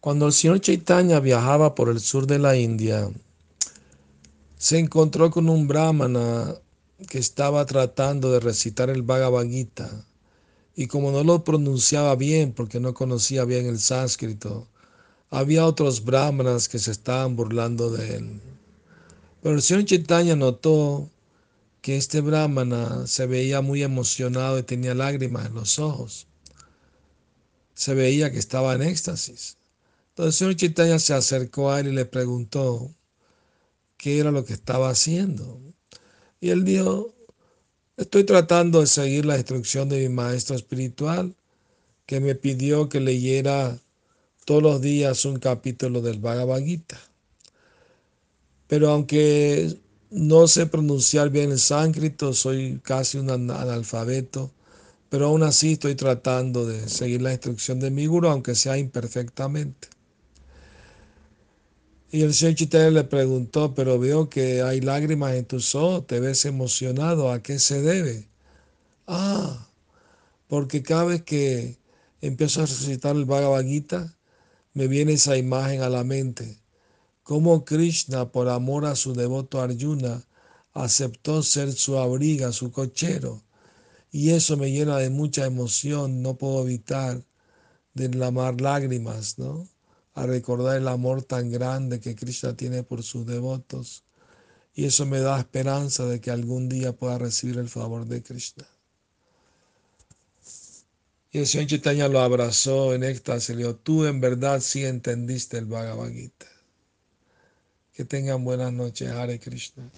Cuando el señor Chaitanya viajaba por el sur de la India, se encontró con un brahmana que estaba tratando de recitar el Bhagavad Gita y como no lo pronunciaba bien porque no conocía bien el sánscrito, había otros brahmanas que se estaban burlando de él. Pero el señor Chaitanya notó que este brahmana se veía muy emocionado y tenía lágrimas en los ojos. Se veía que estaba en éxtasis. Entonces el señor Chaitanya se acercó a él y le preguntó qué era lo que estaba haciendo. Y él dijo, estoy tratando de seguir la instrucción de mi maestro espiritual, que me pidió que leyera todos los días un capítulo del Bhagavad Gita. Pero aunque no sé pronunciar bien el sánscrito, soy casi un analfabeto, pero aún así estoy tratando de seguir la instrucción de mi guru, aunque sea imperfectamente. Y el señor Chitaya le preguntó, pero veo que hay lágrimas en tus ojos, te ves emocionado, ¿a qué se debe? Ah, porque cada vez que empiezo a recitar el Bhagavad Gita, me viene esa imagen a la mente. Cómo Krishna, por amor a su devoto Arjuna, aceptó ser su abriga, su cochero. Y eso me llena de mucha emoción, no puedo evitar derramar lágrimas, ¿no? A recordar el amor tan grande que Krishna tiene por sus devotos. Y eso me da esperanza de que algún día pueda recibir el favor de Krishna. Y el Señor Chaitanya lo abrazó en éxtasis y le dijo, tú en verdad sí entendiste el Bhagavad Gita. Que tengan buenas noches, Hare Krishna.